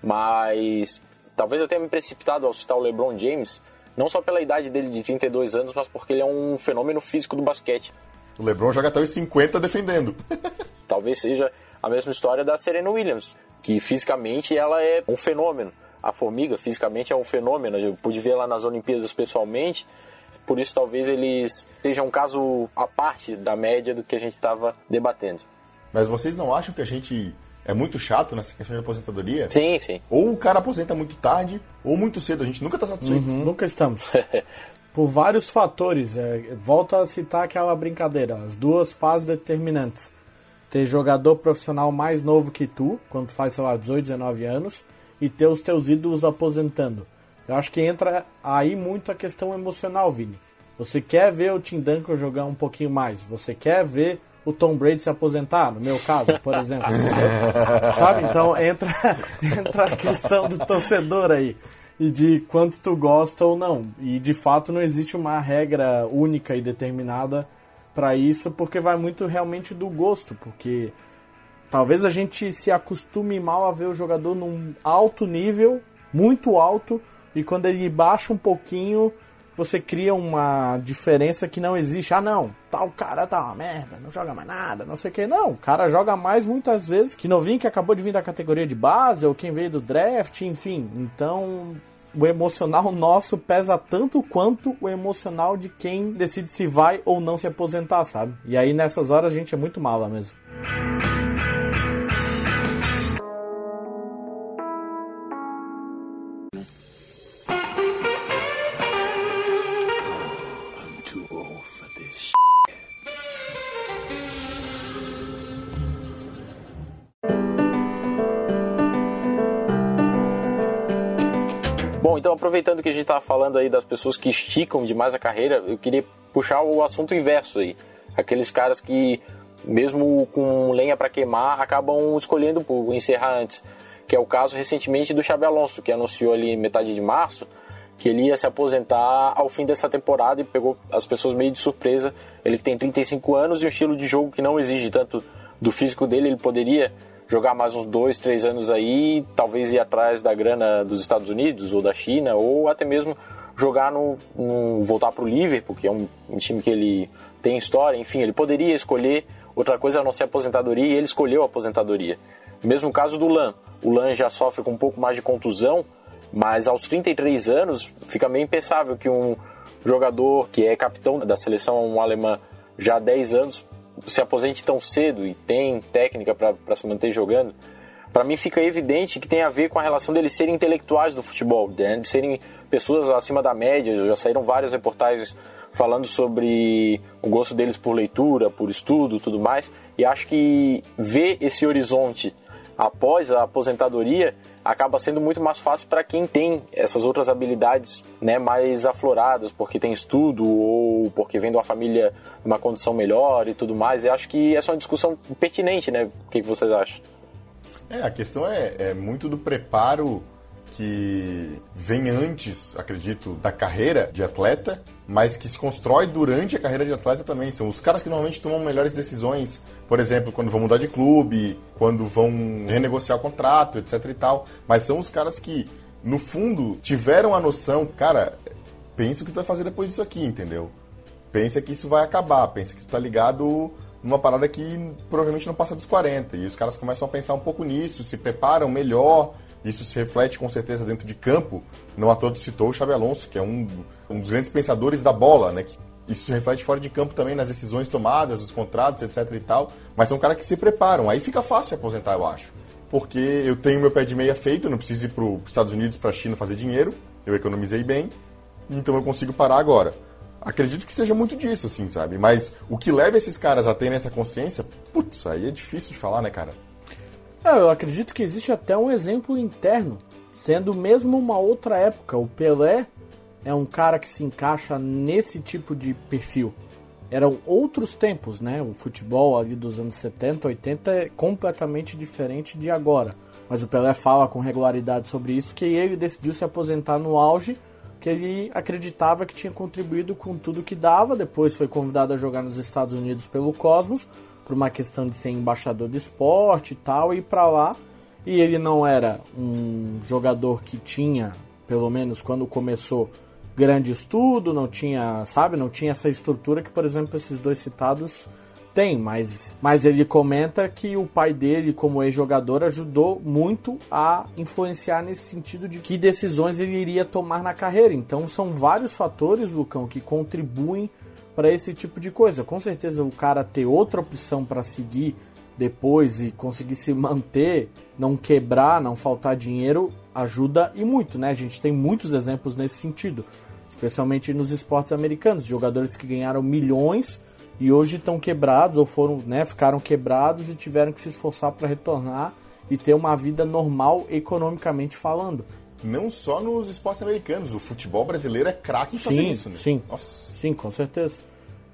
Mas talvez eu tenha me precipitado ao citar o LeBron James, não só pela idade dele de 32 anos, mas porque ele é um fenômeno físico do basquete. O LeBron joga até os 50 defendendo. talvez seja a mesma história da Serena Williams, que fisicamente ela é um fenômeno a formiga fisicamente é um fenômeno. Eu pude ver lá nas Olimpíadas pessoalmente. Por isso, talvez eles sejam um caso à parte da média do que a gente estava debatendo. Mas vocês não acham que a gente é muito chato nessa questão de aposentadoria? Sim, sim. Ou o cara aposenta muito tarde, ou muito cedo. A gente nunca está satisfeito. Uhum. Nunca estamos. Por vários fatores. É, volto a citar aquela brincadeira. As duas fases determinantes. Ter jogador profissional mais novo que tu, quando tu faz, sei lá, 18, 19 anos e ter os teus ídolos aposentando. Eu acho que entra aí muito a questão emocional, Vini. Você quer ver o Tim Duncan jogar um pouquinho mais, você quer ver o Tom Brady se aposentar, no meu caso, por exemplo. Sabe? Então entra, entra a questão do torcedor aí. E de quanto tu gosta ou não. E de fato não existe uma regra única e determinada para isso, porque vai muito realmente do gosto. Porque Talvez a gente se acostume mal a ver o jogador num alto nível, muito alto, e quando ele baixa um pouquinho, você cria uma diferença que não existe. Ah, não, tal cara tá uma merda, não joga mais nada, não sei o que. Não, o cara joga mais muitas vezes que novinho que acabou de vir da categoria de base ou quem veio do draft, enfim. Então, o emocional nosso pesa tanto quanto o emocional de quem decide se vai ou não se aposentar, sabe? E aí nessas horas a gente é muito mala mesmo. Aproveitando que a gente estava falando aí das pessoas que esticam demais a carreira, eu queria puxar o assunto inverso aí. Aqueles caras que, mesmo com lenha para queimar, acabam escolhendo por encerrar antes. Que é o caso recentemente do Xabi Alonso, que anunciou ali metade de março que ele ia se aposentar ao fim dessa temporada e pegou as pessoas meio de surpresa. Ele tem 35 anos e um estilo de jogo que não exige tanto do físico dele, ele poderia jogar mais uns dois, três anos aí, talvez ir atrás da grana dos Estados Unidos ou da China, ou até mesmo jogar no, no voltar para o Liverpool, que é um, um, time que ele tem história, enfim, ele poderia escolher outra coisa a não ser aposentadoria e ele escolheu a aposentadoria. Mesmo caso do Lan, o Lan já sofre com um pouco mais de contusão, mas aos 33 anos fica meio impensável que um jogador que é capitão da seleção alemã já há 10 anos se aposente tão cedo e tem técnica para se manter jogando, para mim fica evidente que tem a ver com a relação deles serem intelectuais do futebol, né? de serem pessoas acima da média. Já saíram várias reportagens falando sobre o gosto deles por leitura, por estudo, tudo mais. E acho que ver esse horizonte após a aposentadoria acaba sendo muito mais fácil para quem tem essas outras habilidades né, mais afloradas, porque tem estudo ou porque vem de uma família numa condição melhor e tudo mais. Eu acho que essa é uma discussão pertinente, né? O que, que vocês acham? É, a questão é, é muito do preparo que vem antes, acredito, da carreira de atleta, mas que se constrói durante a carreira de atleta também. São os caras que normalmente tomam melhores decisões, por exemplo, quando vão mudar de clube, quando vão renegociar o contrato, etc e tal. Mas são os caras que, no fundo, tiveram a noção, cara, pensa o que tu vai fazer depois disso aqui, entendeu? Pensa que isso vai acabar, pensa que tu tá ligado numa parada que provavelmente não passa dos 40. E os caras começam a pensar um pouco nisso, se preparam melhor, isso se reflete com certeza dentro de campo. Não à toa citou o Xabi Alonso, que é um, um dos grandes pensadores da bola, né? Isso se reflete fora de campo também nas decisões tomadas, os contratos, etc e tal. Mas são caras que se preparam. Aí fica fácil aposentar, eu acho. Porque eu tenho meu pé de meia feito, não preciso ir para os Estados Unidos, para a China fazer dinheiro. Eu economizei bem, então eu consigo parar agora. Acredito que seja muito disso, assim, sabe? Mas o que leva esses caras a terem essa consciência, putz, aí é difícil de falar, né, cara? É, eu acredito que existe até um exemplo interno, sendo mesmo uma outra época. O Pelé é um cara que se encaixa nesse tipo de perfil. Eram outros tempos, né? O futebol ali dos anos 70, 80 é completamente diferente de agora. Mas o Pelé fala com regularidade sobre isso, que ele decidiu se aposentar no auge, que ele acreditava que tinha contribuído com tudo que dava. Depois foi convidado a jogar nos Estados Unidos pelo Cosmos, por uma questão de ser embaixador de esporte e tal, e ir para lá. E ele não era um jogador que tinha, pelo menos quando começou, grande estudo, não tinha, sabe, não tinha essa estrutura que, por exemplo, esses dois citados têm, mas, mas ele comenta que o pai dele, como ex-jogador, ajudou muito a influenciar nesse sentido de que decisões ele iria tomar na carreira. Então são vários fatores, Lucão, que contribuem para esse tipo de coisa. Com certeza o cara ter outra opção para seguir depois e conseguir se manter, não quebrar, não faltar dinheiro, ajuda e muito, né? A gente tem muitos exemplos nesse sentido, especialmente nos esportes americanos, jogadores que ganharam milhões e hoje estão quebrados ou foram, né, ficaram quebrados e tiveram que se esforçar para retornar e ter uma vida normal economicamente falando não só nos esportes americanos, o futebol brasileiro é craque em fazer sim, isso, né? Sim, Nossa. sim, com certeza.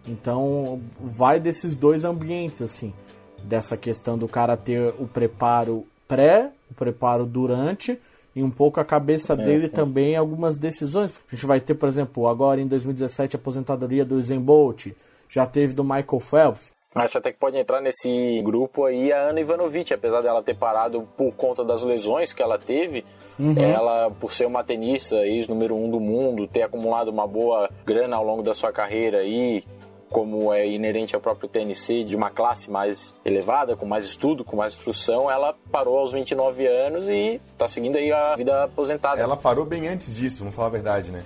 Então, vai desses dois ambientes, assim. Dessa questão do cara ter o preparo pré, o preparo durante e um pouco a cabeça é, dele sim. também algumas decisões. A gente vai ter, por exemplo, agora em 2017 a aposentadoria do Usain Bolt, já teve do Michael Phelps. Acho até que pode entrar nesse grupo aí a Ana Ivanovic, apesar dela ter parado por conta das lesões que ela teve. Uhum. Ela, por ser uma tenista, ex-número um do mundo, ter acumulado uma boa grana ao longo da sua carreira aí, como é inerente ao próprio TNC, de uma classe mais elevada, com mais estudo, com mais instrução, ela parou aos 29 anos e está seguindo aí a vida aposentada. Ela parou bem antes disso, vamos falar a verdade, né?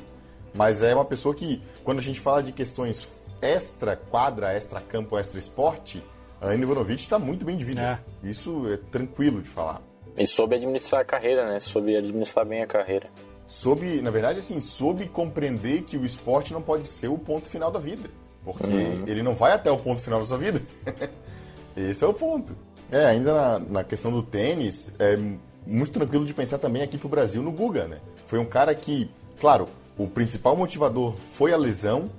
Mas é uma pessoa que, quando a gente fala de questões extra quadra, extra campo, extra esporte, a Anne Ivanovic está muito bem de vida. É. Isso é tranquilo de falar. E soube administrar a carreira, né? Soube administrar bem a carreira. Soube, na verdade, assim, soube compreender que o esporte não pode ser o ponto final da vida. Porque uhum. ele não vai até o ponto final da sua vida. Esse é o ponto. É, ainda na, na, questão do tênis, é muito tranquilo de pensar também aqui pro Brasil no Guga, né? Foi um cara que, claro, o principal motivador foi a lesão,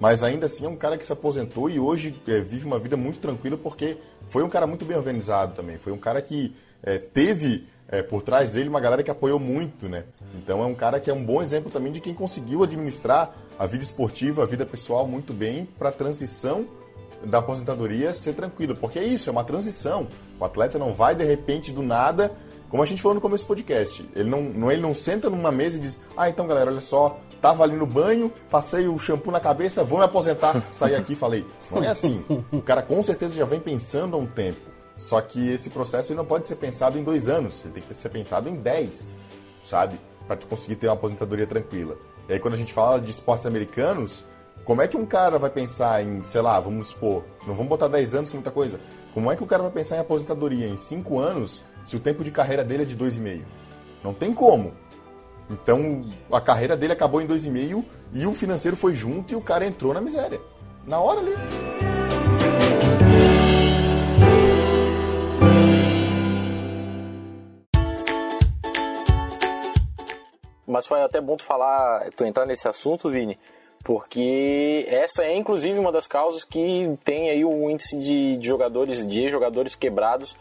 mas ainda assim é um cara que se aposentou e hoje é, vive uma vida muito tranquila porque foi um cara muito bem organizado também. Foi um cara que é, teve é, por trás dele uma galera que apoiou muito, né? Então é um cara que é um bom exemplo também de quem conseguiu administrar a vida esportiva, a vida pessoal muito bem para a transição da aposentadoria ser tranquila, porque é isso, é uma transição. O atleta não vai de repente do nada, como a gente falou no começo do podcast, ele não, não, ele não senta numa mesa e diz: "Ah, então galera, olha só, tava ali no banho, passei o shampoo na cabeça, vou me aposentar". Saí aqui e falei: "Não é assim". O cara com certeza já vem pensando há um tempo. Só que esse processo ele não pode ser pensado em dois anos, ele tem que ser pensado em dez, sabe? Para conseguir ter uma aposentadoria tranquila. E aí quando a gente fala de esportes americanos, como é que um cara vai pensar em, sei lá, vamos supor, não vamos botar 10 anos que é muita coisa. Como é que o cara vai pensar em aposentadoria em 5 anos se o tempo de carreira dele é de 2,5? Não tem como. Então, a carreira dele acabou em 2,5 e o financeiro foi junto e o cara entrou na miséria. Na hora ali. Mas foi até bom tu falar, tu entrar nesse assunto, Vini, porque essa é inclusive uma das causas que tem aí o índice de, de jogadores, de jogadores quebrados.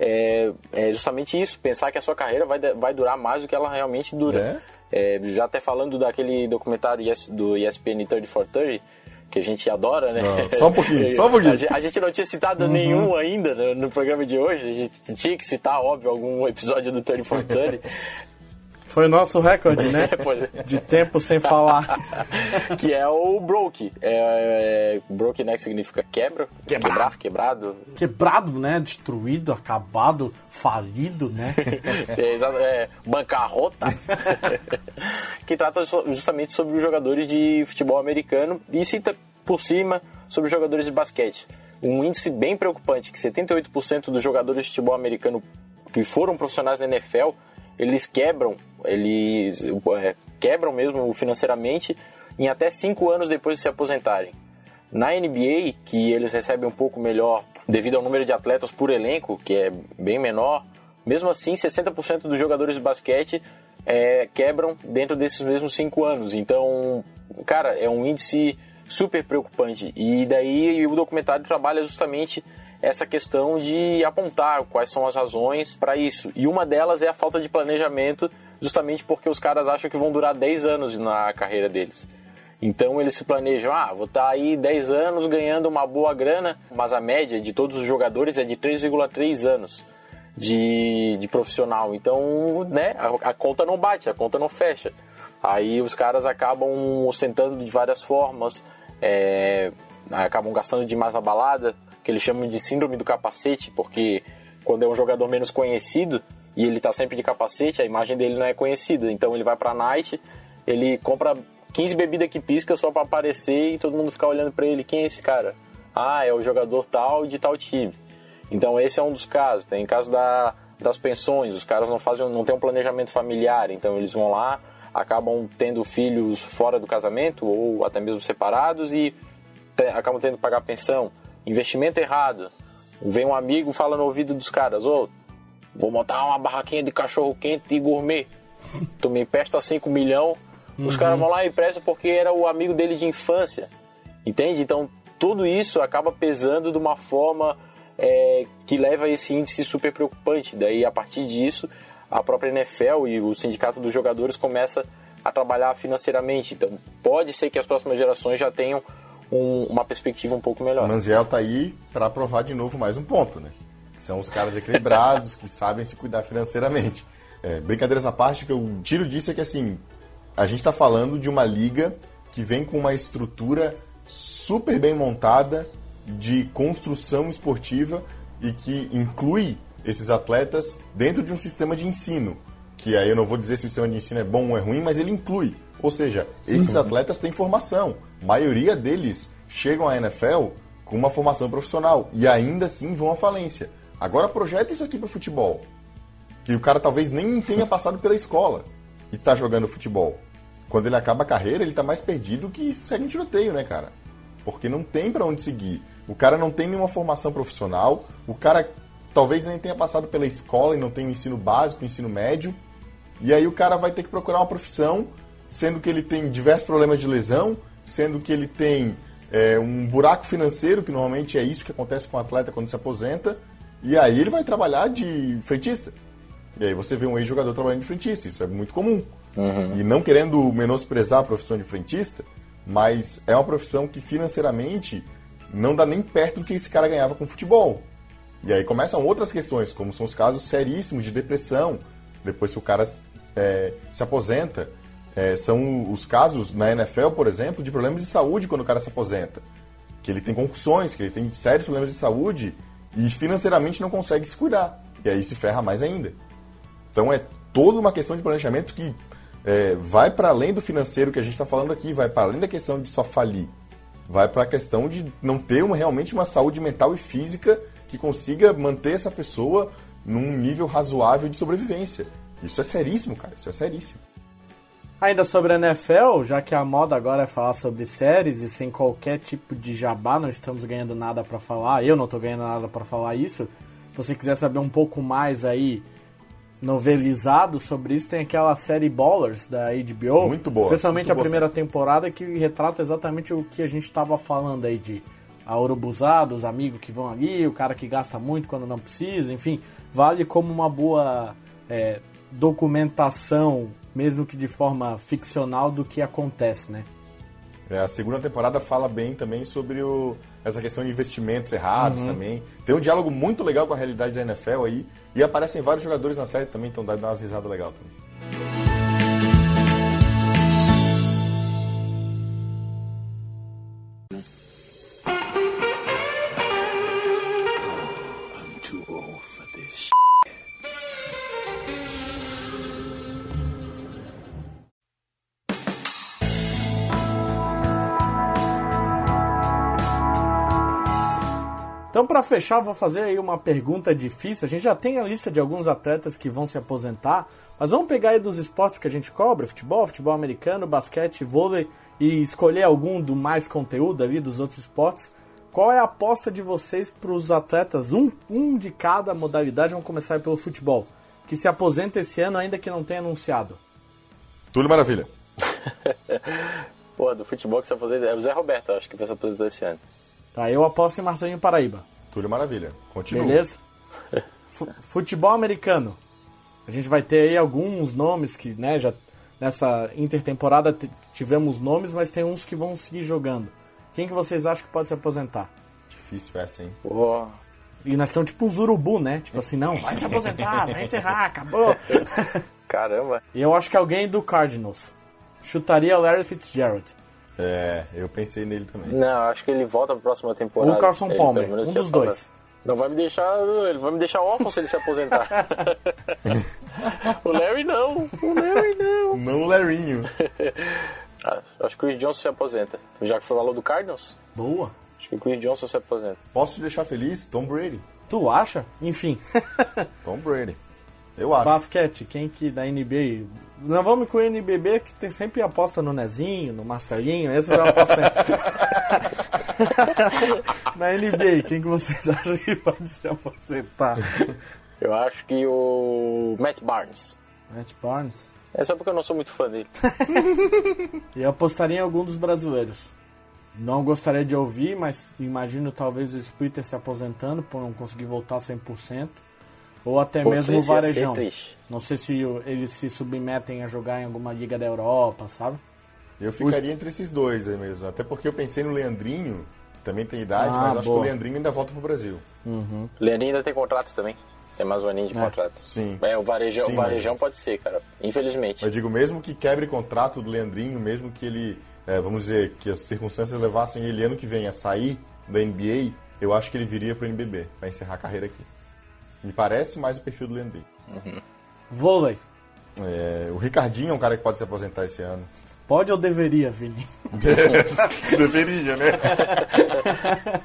É, é, justamente isso, pensar que a sua carreira vai, vai durar mais do que ela realmente dura. É? é já até falando daquele documentário do ESPN 30 for 30, que a gente adora, né? Não, só um pouquinho, só um pouquinho. A gente não tinha citado uhum. nenhum ainda no, no, programa de hoje, a gente tinha que citar, óbvio, algum episódio do 30 for 30. Foi o nosso recorde, né? De tempo sem falar. que é o broke. É, é, broke, né? Que significa quebra. Quebrar. Quebrar, quebrado. Quebrado, né? Destruído, acabado, falido, né? é, é, bancarrota. que trata justamente sobre os jogadores de futebol americano e cita por cima sobre os jogadores de basquete. Um índice bem preocupante, que 78% dos jogadores de futebol americano que foram profissionais na NFL eles quebram, eles é, quebram mesmo financeiramente em até cinco anos depois de se aposentarem. Na NBA, que eles recebem um pouco melhor devido ao número de atletas por elenco, que é bem menor, mesmo assim 60% dos jogadores de basquete é, quebram dentro desses mesmos cinco anos. Então, cara, é um índice super preocupante. E daí o documentário trabalha justamente essa questão de apontar quais são as razões para isso. E uma delas é a falta de planejamento, justamente porque os caras acham que vão durar 10 anos na carreira deles. Então eles se planejam, ah, vou estar tá aí 10 anos ganhando uma boa grana, mas a média de todos os jogadores é de 3,3 anos de, de profissional. Então, né, a, a conta não bate, a conta não fecha. Aí os caras acabam ostentando de várias formas, é, acabam gastando demais na balada, que eles chamam de síndrome do capacete, porque quando é um jogador menos conhecido e ele tá sempre de capacete, a imagem dele não é conhecida. Então ele vai pra night, ele compra 15 bebidas que pisca só para aparecer e todo mundo ficar olhando para ele. Quem é esse cara? Ah, é o jogador tal de tal time. Então esse é um dos casos. Tem caso da, das pensões, os caras não fazem, não tem um planejamento familiar, então eles vão lá, acabam tendo filhos fora do casamento ou até mesmo separados e te, acabam tendo que pagar pensão investimento errado. Vem um amigo fala no ouvido dos caras, ô, oh, vou montar uma barraquinha de cachorro quente e gourmet. Tu me empresta 5 milhões. Os uhum. caras vão lá e emprestam porque era o amigo dele de infância. Entende? Então tudo isso acaba pesando de uma forma é, que leva a esse índice super preocupante. Daí a partir disso a própria NFL e o sindicato dos jogadores começa a trabalhar financeiramente. Então pode ser que as próximas gerações já tenham um, uma perspectiva um pouco melhor. O Manziel tá aí para provar de novo mais um ponto, né? São os caras equilibrados que sabem se cuidar financeiramente. É, brincadeiras à parte, o que eu tiro disso é que assim, a gente está falando de uma liga que vem com uma estrutura super bem montada de construção esportiva e que inclui esses atletas dentro de um sistema de ensino. Que aí eu não vou dizer se o sistema de ensino é bom ou é ruim, mas ele inclui. Ou seja, esses uhum. atletas têm formação. Maioria deles chegam à NFL com uma formação profissional e ainda assim vão à falência. Agora projeta isso aqui para futebol. Que o cara talvez nem tenha passado pela escola e está jogando futebol. Quando ele acaba a carreira, ele está mais perdido que segue um tiroteio, né, cara? Porque não tem para onde seguir. O cara não tem nenhuma formação profissional, o cara talvez nem tenha passado pela escola e não tem o ensino básico, o ensino médio. E aí o cara vai ter que procurar uma profissão, sendo que ele tem diversos problemas de lesão, sendo que ele tem é, um buraco financeiro, que normalmente é isso que acontece com o atleta quando se aposenta, e aí ele vai trabalhar de frentista. E aí você vê um ex-jogador trabalhando de frentista, isso é muito comum. Uhum. E não querendo menosprezar a profissão de frentista, mas é uma profissão que financeiramente não dá nem perto do que esse cara ganhava com futebol. E aí começam outras questões, como são os casos seríssimos de depressão, depois que o cara é, se aposenta. É, são os casos na NFL, por exemplo, de problemas de saúde quando o cara se aposenta. Que ele tem concussões, que ele tem sérios problemas de saúde e financeiramente não consegue se cuidar. E aí se ferra mais ainda. Então é toda uma questão de planejamento que é, vai para além do financeiro que a gente está falando aqui, vai para além da questão de só falir. Vai para a questão de não ter uma, realmente uma saúde mental e física que consiga manter essa pessoa num nível razoável de sobrevivência. Isso é seríssimo, cara. Isso é seríssimo. Ainda sobre a NFL, já que a moda agora é falar sobre séries e sem qualquer tipo de jabá, não estamos ganhando nada para falar, eu não estou ganhando nada para falar isso. Se você quiser saber um pouco mais aí novelizado sobre isso, tem aquela série Ballers da HBO. Muito boa. Especialmente muito a primeira temporada que retrata exatamente o que a gente estava falando aí de a urubuzada, os amigos que vão ali, o cara que gasta muito quando não precisa, enfim, vale como uma boa é, documentação mesmo que de forma ficcional, do que acontece, né? É, a segunda temporada fala bem também sobre o, essa questão de investimentos errados uhum. também. Tem um diálogo muito legal com a realidade da NFL aí. E aparecem vários jogadores na série também, então dá umas risadas legais também. Fechar, vou fazer aí uma pergunta difícil. A gente já tem a lista de alguns atletas que vão se aposentar, mas vamos pegar aí dos esportes que a gente cobra: futebol, futebol americano, basquete, vôlei e escolher algum do mais conteúdo ali dos outros esportes. Qual é a aposta de vocês para os atletas, um, um de cada modalidade? Vamos começar pelo futebol, que se aposenta esse ano, ainda que não tenha anunciado. Túlio Maravilha. Pô, do futebol que se aposenta é o Zé Roberto, acho que vai se aposentar esse ano. Tá, eu aposto em Marcelinho Paraíba. Túlio Maravilha. Continua. Beleza? futebol americano. A gente vai ter aí alguns nomes que, né, já nessa intertemporada tivemos nomes, mas tem uns que vão seguir jogando. Quem que vocês acham que pode se aposentar? Difícil essa, hein? Pô. E nós estamos tipo uns urubu, né? Tipo assim, não, vai se aposentar, vai encerrar, acabou. Caramba. E eu acho que alguém do Cardinals. Chutaria Larry Fitzgerald. É, eu pensei nele também. Não, acho que ele volta pra próxima temporada. O Carson Palmer, um dos dois. Não vai me deixar. Ele vai me deixar órfão se ele se aposentar. o Larry não. O Larry não. Não o Larryinho. Ah, acho que o Chris Johnson se aposenta. Já que foi o valor do Cardinals? Boa. Acho que o Chris Johnson se aposenta. Posso te deixar feliz? Tom Brady. Tu acha? Enfim. Tom Brady. Eu acho. Basquete, quem que da NBA? Não vamos com o NBB que tem sempre aposta no Nezinho, no Marcelinho, esses eu aposto Na NBA, quem que vocês acham que pode se aposentar? Eu acho que o Matt Barnes. Matt Barnes? É só porque eu não sou muito fã dele. e eu apostaria em algum dos brasileiros. Não gostaria de ouvir, mas imagino talvez o Splitter se aposentando por não conseguir voltar 100%. Ou até Pô, mesmo o Varejão. Não sei se eles se submetem a jogar em alguma liga da Europa, sabe? Eu ficaria entre esses dois aí mesmo. Até porque eu pensei no Leandrinho, também tem idade, Ah, mas acho boa. que o Leandrinho ainda volta pro Brasil. Leandrinho ainda tem contrato também. Tem mais um aninho de contrato. sim. É, o varejão, Sim, o varejão mas- pode ser, cara. Infelizmente. Eu digo, mesmo que quebre contrato do Leandrinho, mesmo que ele, é, vamos dizer, que as circunstâncias levassem ele ano que vem a sair da NBA, eu acho que ele viria pro NBB, pra encerrar a carreira aqui. Me parece mais o perfil do Leandrinho. Vôlei. É, o Ricardinho é um cara que pode se aposentar esse ano. Pode ou deveria, Vini? Deveria, né?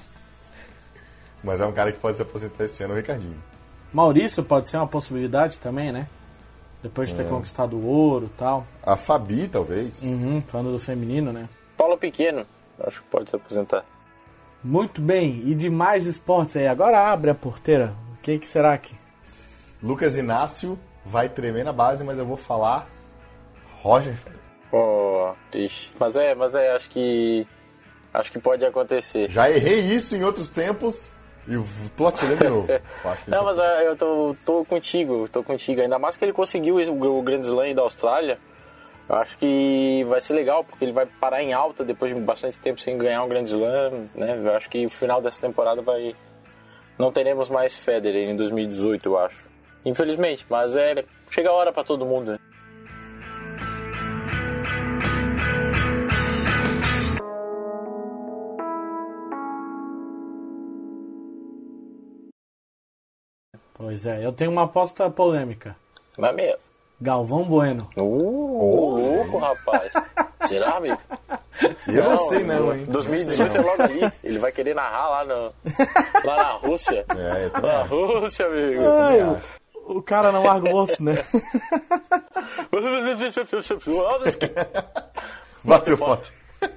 Mas é um cara que pode se aposentar esse ano, o Ricardinho. Maurício pode ser uma possibilidade também, né? Depois de ter conquistado o ouro e tal. A Fabi, talvez. Uhum, falando do feminino, né? Paulo Pequeno, acho que pode se aposentar. Muito bem, e de mais esportes aí. Agora abre a porteira. O que, será que? Lucas Inácio vai tremer na base, mas eu vou falar Roger Federer. Oh, triste. Mas é, mas é, acho que. Acho que pode acontecer. Já errei isso em outros tempos e tô atirando de novo. Eu acho que Não, mas é é, eu tô, tô contigo, tô contigo. Ainda mais que ele conseguiu o, o Grand Slam da Austrália. Eu acho que vai ser legal, porque ele vai parar em alta depois de bastante tempo sem ganhar um Grand Slam, né? Eu acho que o final dessa temporada vai... Não teremos mais Federer em 2018, eu acho. Infelizmente, mas é... Chega a hora pra todo mundo, né? Pois é, eu tenho uma aposta polêmica. Mas, meu... Galvão Bueno. Uh, louco, rapaz. Será, amigo? Eu não, sei não, hein? 2018 é logo ali. Ele vai querer narrar lá, no, lá na Rússia. É, eu também Na. Rússia, amigo. Ai, o cara não larga o osso, né? Bateu forte.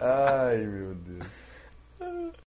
Ai, meu Deus.